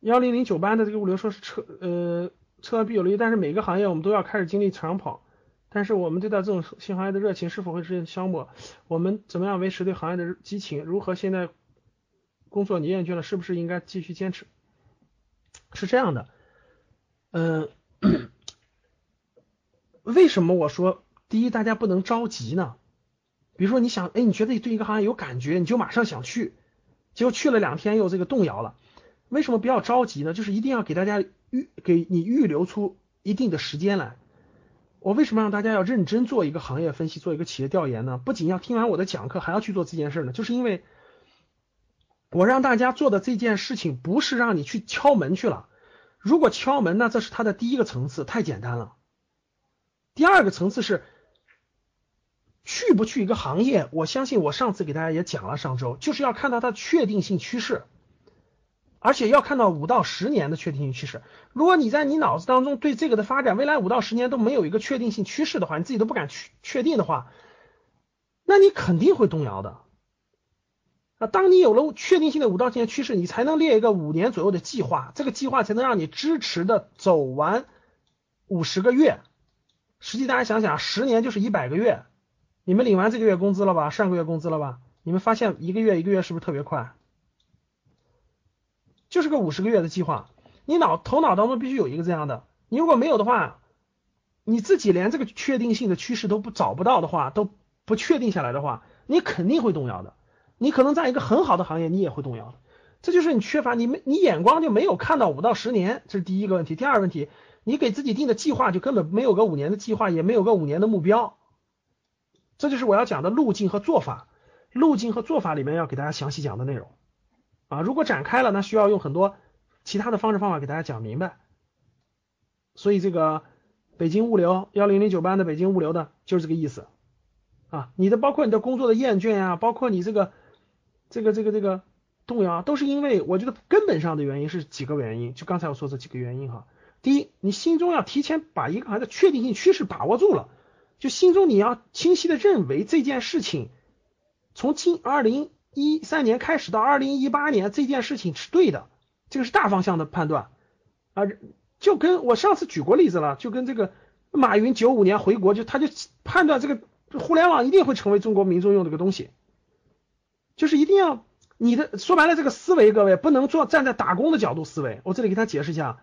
幺零零九班的这个物流说是车呃车必有利，但是每个行业我们都要开始经历长跑，但是我们对待这种新行业的热情是否会出现消磨？我们怎么样维持对行业的激情？如何现在工作你厌倦了，是不是应该继续坚持？是这样的，嗯，为什么我说第一大家不能着急呢？比如说你想，哎，你觉得你对一个行业有感觉，你就马上想去，结果去了两天又这个动摇了。为什么不要着急呢？就是一定要给大家预给你预留出一定的时间来。我为什么让大家要认真做一个行业分析，做一个企业调研呢？不仅要听完我的讲课，还要去做这件事呢？就是因为我让大家做的这件事情，不是让你去敲门去了。如果敲门，那这是它的第一个层次，太简单了。第二个层次是。去不去一个行业？我相信我上次给大家也讲了，上周就是要看到它确定性趋势，而且要看到五到十年的确定性趋势。如果你在你脑子当中对这个的发展未来五到十年都没有一个确定性趋势的话，你自己都不敢去确定的话，那你肯定会动摇的。啊，当你有了确定性的五到十年趋势，你才能列一个五年左右的计划，这个计划才能让你支持的走完五十个月。实际大家想想，十年就是一百个月。你们领完这个月工资了吧？上个月工资了吧？你们发现一个月一个月是不是特别快？就是个五十个月的计划，你脑头脑当中必须有一个这样的。你如果没有的话，你自己连这个确定性的趋势都不找不到的话，都不确定下来的话，你肯定会动摇的。你可能在一个很好的行业，你也会动摇的。这就是你缺乏你没你眼光就没有看到五到十年，这是第一个问题。第二个问题，你给自己定的计划就根本没有个五年的计划，也没有个五年的目标。这就是我要讲的路径和做法，路径和做法里面要给大家详细讲的内容啊。如果展开了，那需要用很多其他的方式方法给大家讲明白。所以这个北京物流幺零零九班的北京物流的就是这个意思啊。你的包括你的工作的厌倦呀，包括你这个这个这个这个动摇，都是因为我觉得根本上的原因是几个原因。就刚才我说这几个原因哈。第一，你心中要提前把一个行业的确定性趋势把握住了。就心中你要清晰的认为这件事情，从今二零一三年开始到二零一八年这件事情是对的，这个是大方向的判断啊，就跟我上次举过例子了，就跟这个马云九五年回国就他就判断这个互联网一定会成为中国民众用这个东西，就是一定要你的说白了这个思维，各位不能做站在打工的角度思维，我这里给他解释一下，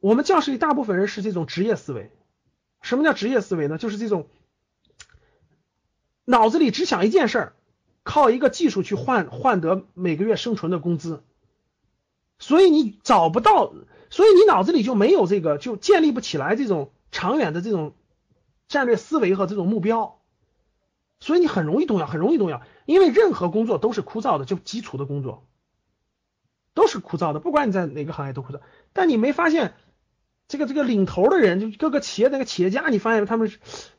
我们教室里大部分人是这种职业思维。什么叫职业思维呢？就是这种脑子里只想一件事儿，靠一个技术去换换得每个月生存的工资，所以你找不到，所以你脑子里就没有这个，就建立不起来这种长远的这种战略思维和这种目标，所以你很容易动摇，很容易动摇，因为任何工作都是枯燥的，就基础的工作都是枯燥的，不管你在哪个行业都枯燥，但你没发现。这个这个领头的人，就各个企业那个企业家，你发现他们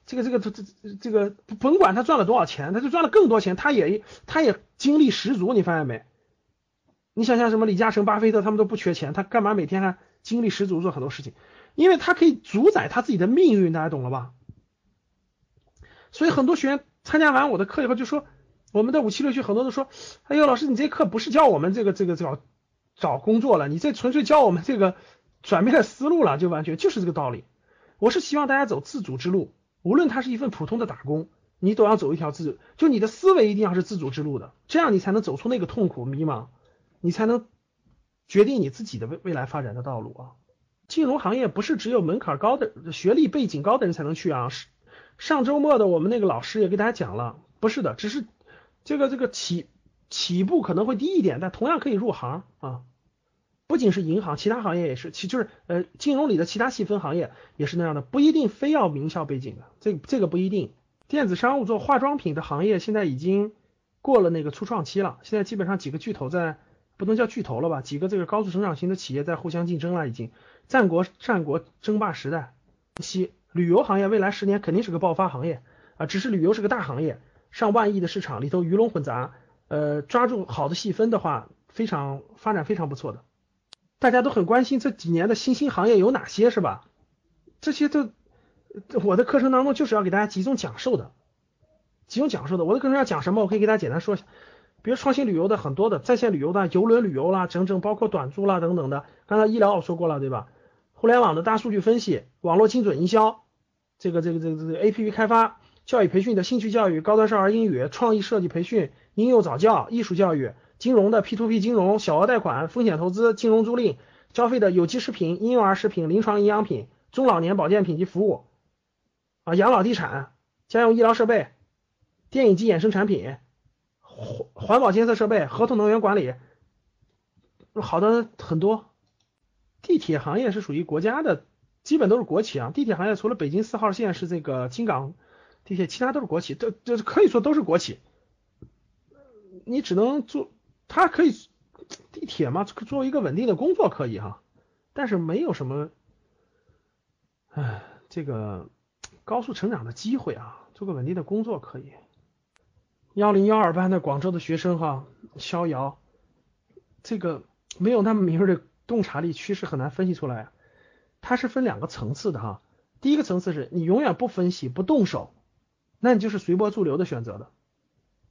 这个这个这这这个甭管他赚了多少钱，他就赚了更多钱，他也他也精力十足，你发现没？你想想什么李嘉诚、巴菲特，他们都不缺钱，他干嘛每天还精力十足做很多事情？因为他可以主宰他自己的命运，大家懂了吧？所以很多学员参加完我的课以后就说，我们的五七六区很多都说，哎呦，老师你这课不是教我们这个这个找找工作了，你这纯粹教我们这个。转变了思路了，就完全就是这个道理。我是希望大家走自主之路，无论它是一份普通的打工，你都要走一条自，就你的思维一定要是自主之路的，这样你才能走出那个痛苦迷茫，你才能决定你自己的未未来发展的道路啊。金融行业不是只有门槛高的、学历背景高的人才能去啊。是上周末的我们那个老师也给大家讲了，不是的，只是这个这个起起步可能会低一点，但同样可以入行啊。不仅是银行，其他行业也是，其就是呃金融里的其他细分行业也是那样的，不一定非要名校背景的，这这个不一定。电子商务做化妆品的行业现在已经过了那个初创期了，现在基本上几个巨头在不能叫巨头了吧？几个这个高速成长型的企业在互相竞争了，已经战国战国争霸时代。西旅游行业未来十年肯定是个爆发行业啊，只是旅游是个大行业，上万亿的市场里头鱼龙混杂，呃，抓住好的细分的话，非常发展非常不错的。大家都很关心这几年的新兴行业有哪些，是吧？这些都我的课程当中就是要给大家集中讲授的，集中讲授的。我的课程要讲什么？我可以给大家简单说一下。比如创新旅游的很多的在线旅游的游轮旅游啦，整整包括短租啦等等的。刚才医疗我说过了，对吧？互联网的大数据分析、网络精准营销，这个这个这个这个 A P P 开发、教育培训的兴趣教育、高端少儿英语、创意设计培训、婴幼早教、艺术教育、金融的 P to P 金融、小额贷款、风险投资、金融租赁、消费的有机食品、婴幼儿食品、临床营养品、中老年保健品及服务，啊，养老地产、家用医疗设备、电影机衍生产品。环环保监测设备、合同能源管理，好的很多。地铁行业是属于国家的，基本都是国企啊。地铁行业除了北京四号线是这个京港地铁，其他都是国企，这这可以说都是国企。你只能做，它可以地铁嘛，作为一个稳定的工作可以哈，但是没有什么，唉，这个高速成长的机会啊，做个稳定的工作可以。幺零幺二班的广州的学生哈，逍遥，这个没有那么敏锐的洞察力，趋势很难分析出来。它是分两个层次的哈，第一个层次是你永远不分析不动手，那你就是随波逐流的选择的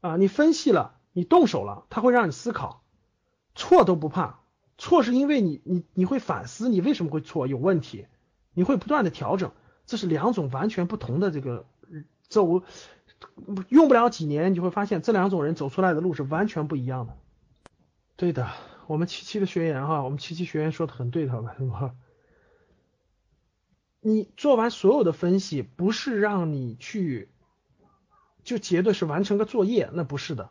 啊。你分析了，你动手了，它会让你思考，错都不怕，错是因为你你你会反思你为什么会错，有问题，你会不断的调整，这是两种完全不同的这个走。用不了几年，你就会发现这两种人走出来的路是完全不一样的。对的，我们七七的学员哈，我们七七学员说的很对的吧？你做完所有的分析，不是让你去就绝对是完成个作业，那不是的。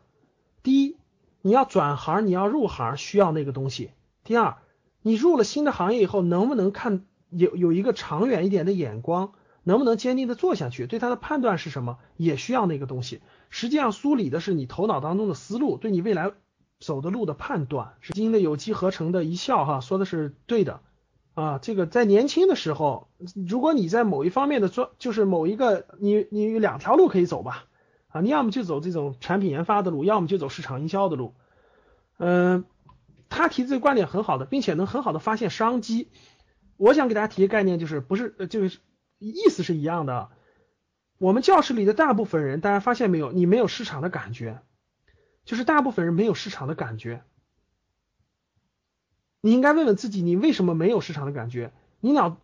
你要转行，你要入行，需要那个东西。第二，你入了新的行业以后，能不能看有有一个长远一点的眼光？能不能坚定的做下去？对他的判断是什么？也需要那个东西。实际上梳理的是你头脑当中的思路，对你未来走的路的判断。是基因的有机合成的一笑哈，说的是对的啊。这个在年轻的时候，如果你在某一方面的做，就是某一个你你两条路可以走吧啊，你要么就走这种产品研发的路，要么就走市场营销的路。嗯，他提这个观点很好的，并且能很好的发现商机。我想给大家提个概念，就是不是呃就是。意思是一样的，我们教室里的大部分人，大家发现没有？你没有市场的感觉，就是大部分人没有市场的感觉。你应该问问自己，你为什么没有市场的感觉？你脑，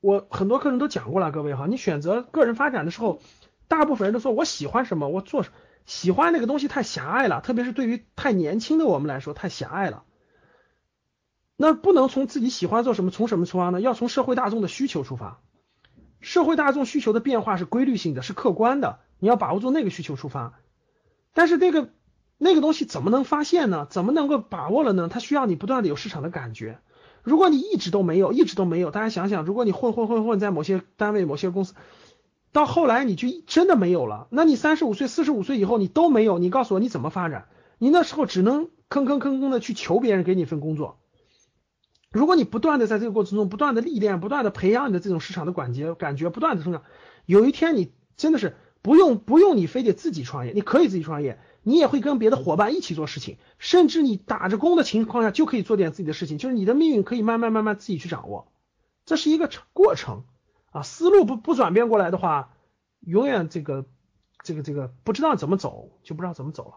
我很多课程都讲过了，各位哈，你选择个人发展的时候，大部分人都说我喜欢什么，我做喜欢那个东西太狭隘了，特别是对于太年轻的我们来说太狭隘了。那不能从自己喜欢做什么，从什么出发呢？要从社会大众的需求出发。社会大众需求的变化是规律性的，是客观的，你要把握住那个需求出发。但是那个那个东西怎么能发现呢？怎么能够把握了呢？它需要你不断的有市场的感觉。如果你一直都没有，一直都没有，大家想想，如果你混混混混在某些单位、某些公司，到后来你就真的没有了，那你三十五岁、四十五岁以后你都没有，你告诉我你怎么发展？你那时候只能吭吭吭吭的去求别人给你份工作。如果你不断的在这个过程中不断的历练，不断的培养你的这种市场的感觉，感觉不断的成长，有一天你真的是不用不用你非得自己创业，你可以自己创业，你也会跟别的伙伴一起做事情，甚至你打着工的情况下就可以做点自己的事情，就是你的命运可以慢慢慢慢自己去掌握，这是一个过程啊，思路不不转变过来的话，永远这个这个这个不知道怎么走，就不知道怎么走了。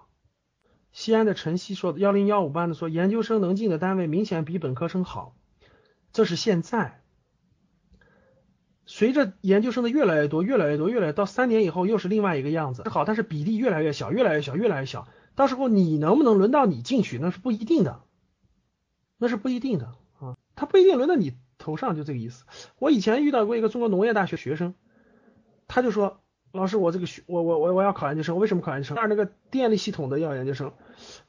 西安的晨曦说的幺零幺五班的说，研究生能进的单位明显比本科生好，这是现在。随着研究生的越来越多，越来越多，越来到三年以后又是另外一个样子。好，但是比例越来越小，越来越小，越来越小。到时候你能不能轮到你进去，那是不一定的，那是不一定的啊，他不一定轮到你头上，就这个意思。我以前遇到过一个中国农业大学学生，他就说。老师，我这个学我我我我要考研究生，为什么考研究生？那那个电力系统的要研究生。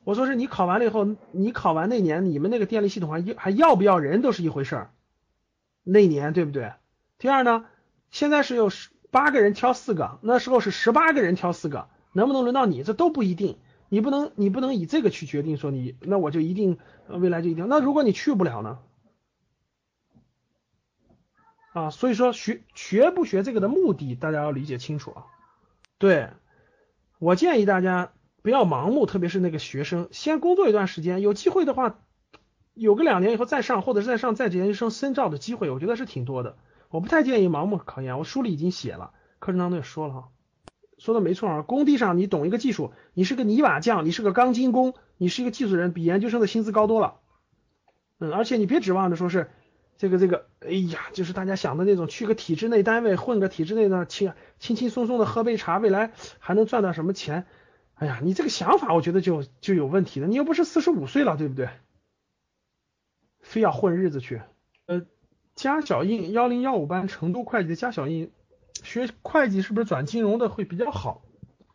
我说是你考完了以后，你考完那年，你们那个电力系统还还要不要人都是一回事儿。那年对不对？第二呢，现在是有十八个人挑四个，那时候是十八个人挑四个，能不能轮到你？这都不一定。你不能你不能以这个去决定说你那我就一定未来就一定那如果你去不了呢？啊，所以说学学不学这个的目的大家要理解清楚啊。对我建议大家不要盲目，特别是那个学生，先工作一段时间，有机会的话，有个两年以后再上，或者是再上在职研究生深造的机会，我觉得是挺多的。我不太建议盲目考研，我书里已经写了，课程当中也说了哈，说的没错啊。工地上你懂一个技术，你是个泥瓦匠，你是个钢筋工，你是一个技术人，比研究生的薪资高多了。嗯，而且你别指望着说是这个这个，哎呀，就是大家想的那种，去个体制内单位混个体制内的轻轻轻松松的喝杯茶，未来还能赚到什么钱？哎呀，你这个想法我觉得就就有问题了。你又不是四十五岁了，对不对？非要混日子去，呃。加小印幺零幺五班成都会计的加小印，学会计是不是转金融的会比较好？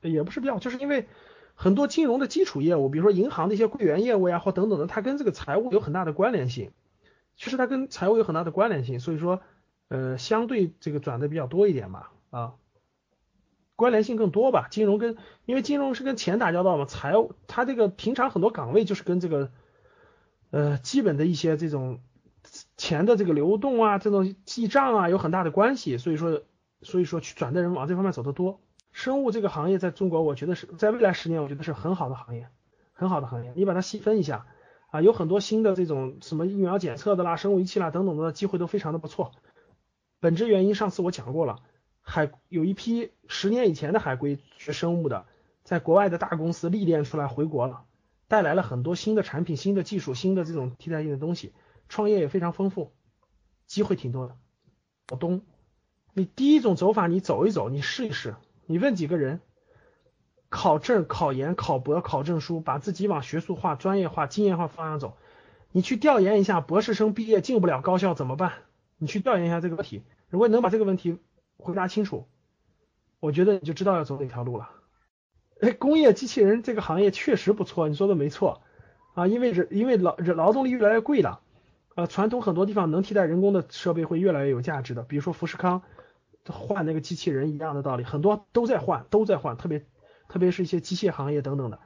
也不是比较，就是因为很多金融的基础业务，比如说银行的一些柜员业务呀，或等等的，它跟这个财务有很大的关联性。其实它跟财务有很大的关联性，所以说呃相对这个转的比较多一点吧，啊，关联性更多吧。金融跟因为金融是跟钱打交道嘛，财务它这个平常很多岗位就是跟这个呃基本的一些这种。钱的这个流动啊，这种记账啊，有很大的关系，所以说，所以说去转的人往这方面走的多。生物这个行业在中国，我觉得是在未来十年，我觉得是很好的行业，很好的行业。你把它细分一下啊，有很多新的这种什么疫苗检测的啦、生物仪器啦等等的机会都非常的不错。本质原因上次我讲过了，海有一批十年以前的海归学生物的，在国外的大公司历练出来回国了，带来了很多新的产品、新的技术、新的这种替代性的东西。创业也非常丰富，机会挺多的。老东，你第一种走法，你走一走，你试一试，你问几个人，考证、考研、考博、考证书，把自己往学术化、专业化、经验化方向走。你去调研一下，博士生毕业进不了高校怎么办？你去调研一下这个问题。如果能把这个问题回答清楚，我觉得你就知道要走哪条路了。哎，工业机器人这个行业确实不错，你说的没错啊，因为人因为劳劳动力越来越贵了。呃，传统很多地方能替代人工的设备会越来越有价值的，比如说富士康换那个机器人一样的道理，很多都在换，都在换，特别特别是一些机械行业等等的。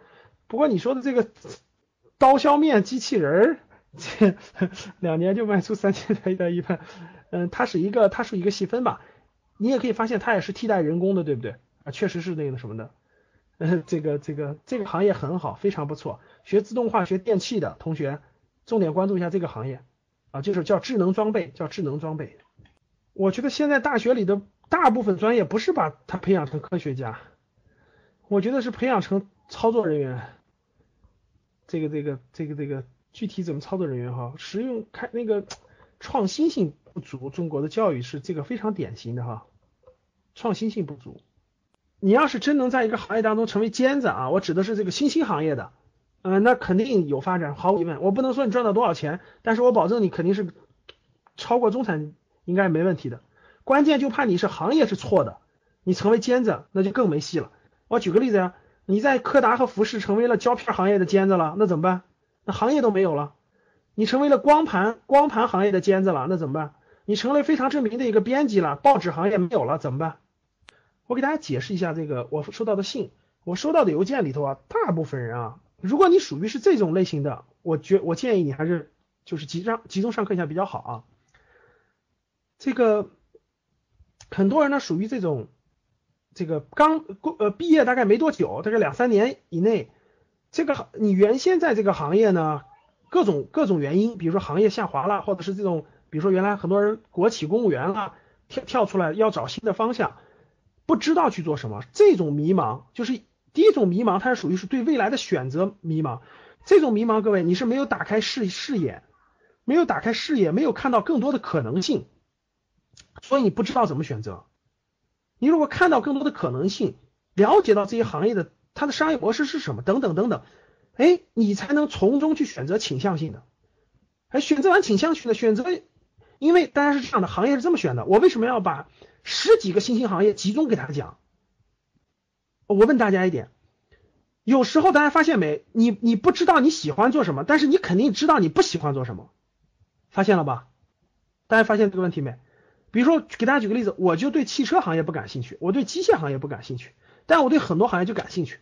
不过你说的这个刀削面机器人儿，这 两年就卖出三千台一台，嗯，它是一个它是一个细分吧，你也可以发现它也是替代人工的，对不对？啊，确实是那个什么的，嗯，这个这个这个行业很好，非常不错。学自动化、学电气的同学，重点关注一下这个行业。啊，就是叫智能装备，叫智能装备。我觉得现在大学里的大部分专业不是把他培养成科学家，我觉得是培养成操作人员。这个这个这个这个具体怎么操作人员哈？实用开那个创新性不足，中国的教育是这个非常典型的哈，创新性不足。你要是真能在一个行业当中成为尖子啊，我指的是这个新兴行业的。嗯，那肯定有发展，毫无疑问。我不能说你赚到多少钱，但是我保证你肯定是超过中产，应该没问题的。关键就怕你是行业是错的，你成为尖子，那就更没戏了。我举个例子呀，你在柯达和服饰成为了胶片行业的尖子了，那怎么办？那行业都没有了。你成为了光盘光盘行业的尖子了，那怎么办？你成了非常知名的一个编辑了，报纸行业没有了，怎么办？我给大家解释一下这个我收到的信，我收到的邮件里头啊，大部分人啊。如果你属于是这种类型的，我觉我建议你还是就是集中集中上课一下比较好啊。这个很多人呢属于这种，这个刚呃毕业大概没多久，大概两三年以内，这个你原先在这个行业呢，各种各种原因，比如说行业下滑了，或者是这种，比如说原来很多人国企公务员啊跳跳出来要找新的方向，不知道去做什么，这种迷茫就是。第一种迷茫，它是属于是对未来的选择迷茫。这种迷茫，各位，你是没有打开视视野，没有打开视野，没有看到更多的可能性，所以你不知道怎么选择。你如果看到更多的可能性，了解到这些行业的它的商业模式是什么，等等等等，哎，你才能从中去选择倾向性的。哎，选择完倾向性的选择，因为大家是这样的，行业是这么选的。我为什么要把十几个新兴行业集中给大家讲？我问大家一点，有时候大家发现没？你你不知道你喜欢做什么，但是你肯定知道你不喜欢做什么，发现了吧？大家发现这个问题没？比如说给大家举个例子，我就对汽车行业不感兴趣，我对机械行业不感兴趣，但我对很多行业就感兴趣。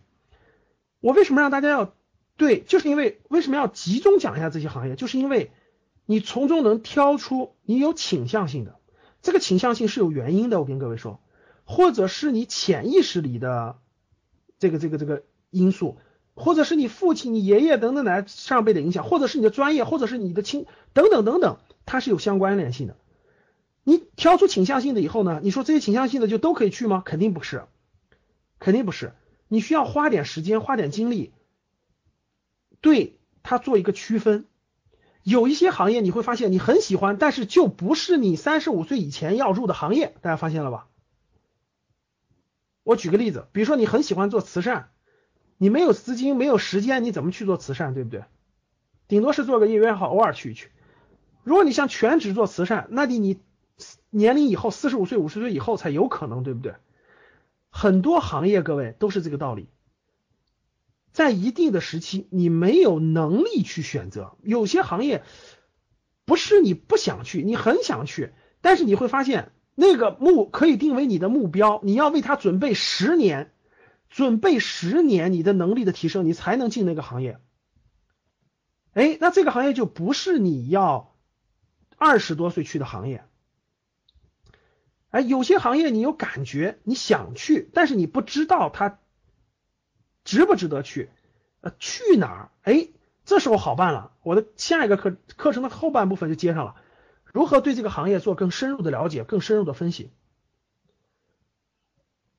我为什么让大家要对？就是因为为什么要集中讲一下这些行业？就是因为你从中能挑出你有倾向性的，这个倾向性是有原因的。我跟各位说，或者是你潜意识里的这个这个这个因素，或者是你父亲、你爷爷等等来上辈的影响，或者是你的专业，或者是你的亲等等等等，它是有相关联性的。你挑出倾向性的以后呢？你说这些倾向性的就都可以去吗？肯定不是，肯定不是。你需要花点时间，花点精力，对它做一个区分。有一些行业你会发现你很喜欢，但是就不是你三十五岁以前要入的行业。大家发现了吧？我举个例子，比如说你很喜欢做慈善，你没有资金，没有时间，你怎么去做慈善？对不对？顶多是做个业余爱好，偶尔去一去。如果你想全职做慈善，那得你。年龄以后四十五岁五十岁以后才有可能，对不对？很多行业各位都是这个道理，在一定的时期你没有能力去选择，有些行业不是你不想去，你很想去，但是你会发现那个目可以定为你的目标，你要为它准备十年，准备十年你的能力的提升，你才能进那个行业。哎，那这个行业就不是你要二十多岁去的行业。哎，有些行业你有感觉，你想去，但是你不知道它值不值得去，呃，去哪儿？哎，这时候好办了，我的下一个课课程的后半部分就接上了，如何对这个行业做更深入的了解，更深入的分析，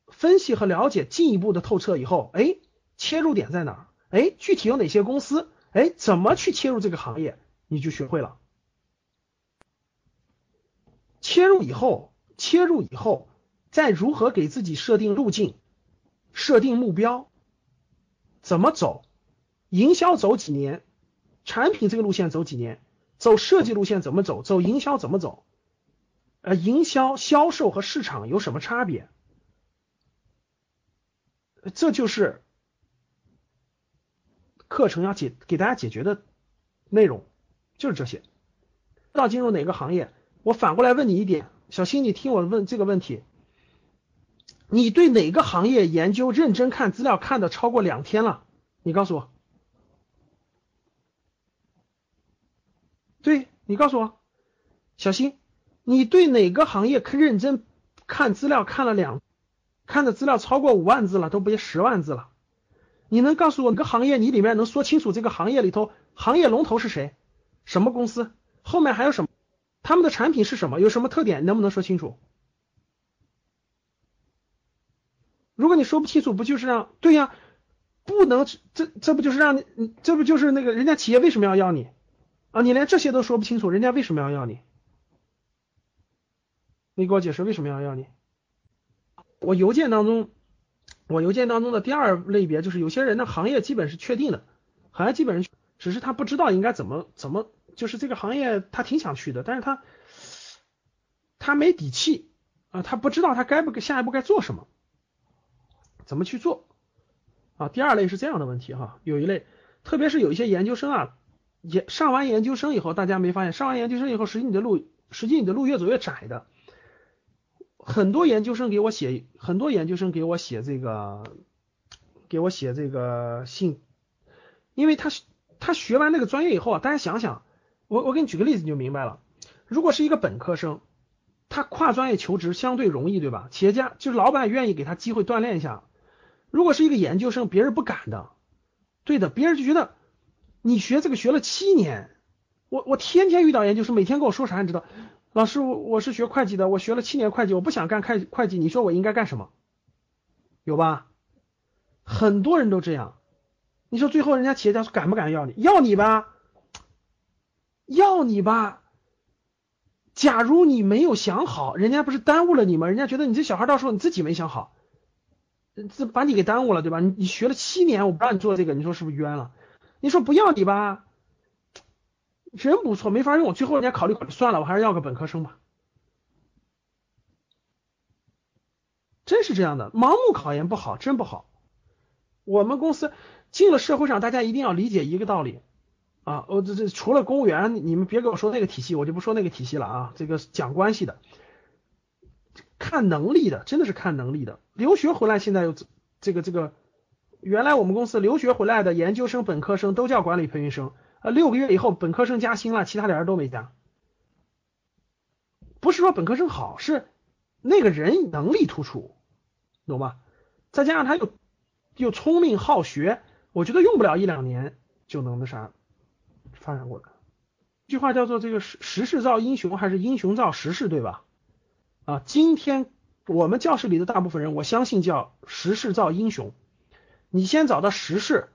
分析和了解进一步的透彻以后，哎，切入点在哪儿？哎，具体有哪些公司？哎，怎么去切入这个行业？你就学会了，切入以后。切入以后，再如何给自己设定路径、设定目标，怎么走？营销走几年？产品这个路线走几年？走设计路线怎么走？走营销怎么走？呃，营销、销售和市场有什么差别？这就是课程要解给大家解决的内容，就是这些。不知道进入哪个行业？我反过来问你一点。小新，你听我问这个问题：你对哪个行业研究认真看资料看的超过两天了？你告诉我。对你告诉我，小新，你对哪个行业认真看资料看了两看的资料超过五万字了，都别十万字了？你能告诉我哪个行业？你里面能说清楚这个行业里头行业龙头是谁？什么公司？后面还有什么？他们的产品是什么？有什么特点？能不能说清楚？如果你说不清楚，不就是让对呀？不能，这这不就是让你，这不就是那个人家企业为什么要要你啊？你连这些都说不清楚，人家为什么要要你？你给我解释为什么要要你？我邮件当中，我邮件当中的第二类别就是有些人的行业基本是确定的，行业基本上只是他不知道应该怎么怎么。就是这个行业，他挺想去的，但是他他没底气啊，他不知道他该不该下一步该做什么，怎么去做啊？第二类是这样的问题哈，有一类，特别是有一些研究生啊，研上完研究生以后，大家没发现，上完研究生以后，实际你的路，实际你的路越走越窄的。很多研究生给我写，很多研究生给我写这个，给我写这个信，因为他他学完那个专业以后啊，大家想想。我我给你举个例子，你就明白了。如果是一个本科生，他跨专业求职相对容易，对吧？企业家就是老板愿意给他机会锻炼一下。如果是一个研究生，别人不敢的，对的，别人就觉得你学这个学了七年，我我天天遇到研究生，每天跟我说啥，你知道？老师，我我是学会计的，我学了七年会计，我不想干会会计，你说我应该干什么？有吧？很多人都这样。你说最后人家企业家敢不敢要你？要你吧。要你吧，假如你没有想好，人家不是耽误了你吗？人家觉得你这小孩到时候你自己没想好，这把你给耽误了，对吧？你你学了七年，我不让你做这个，你说是不是冤了？你说不要你吧，人不错，没法用，最后人家考虑考虑，算了，我还是要个本科生吧。真是这样的，盲目考研不好，真不好。我们公司进了社会上，大家一定要理解一个道理。啊，我这这除了公务员，你们别给我说那个体系，我就不说那个体系了啊。这个讲关系的，看能力的，真的是看能力的。留学回来现在又这个这个原来我们公司留学回来的研究生、本科生都叫管理培训生，呃，六个月以后本科生加薪了，其他俩人都没加。不是说本科生好，是那个人能力突出，懂吗？再加上他又又聪明好学，我觉得用不了一两年就能那啥发展过来。这句话叫做这个时时势造英雄，还是英雄造时势，对吧？啊，今天我们教室里的大部分人，我相信叫时势造英雄。你先找到时势，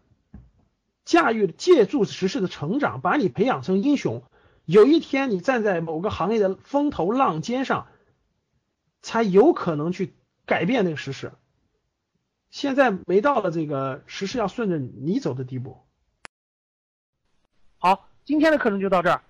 驾驭借助时势的成长，把你培养成英雄。有一天你站在某个行业的风头浪尖上，才有可能去改变那个时势。现在没到了这个时势要顺着你走的地步。好，今天的课程就到这儿。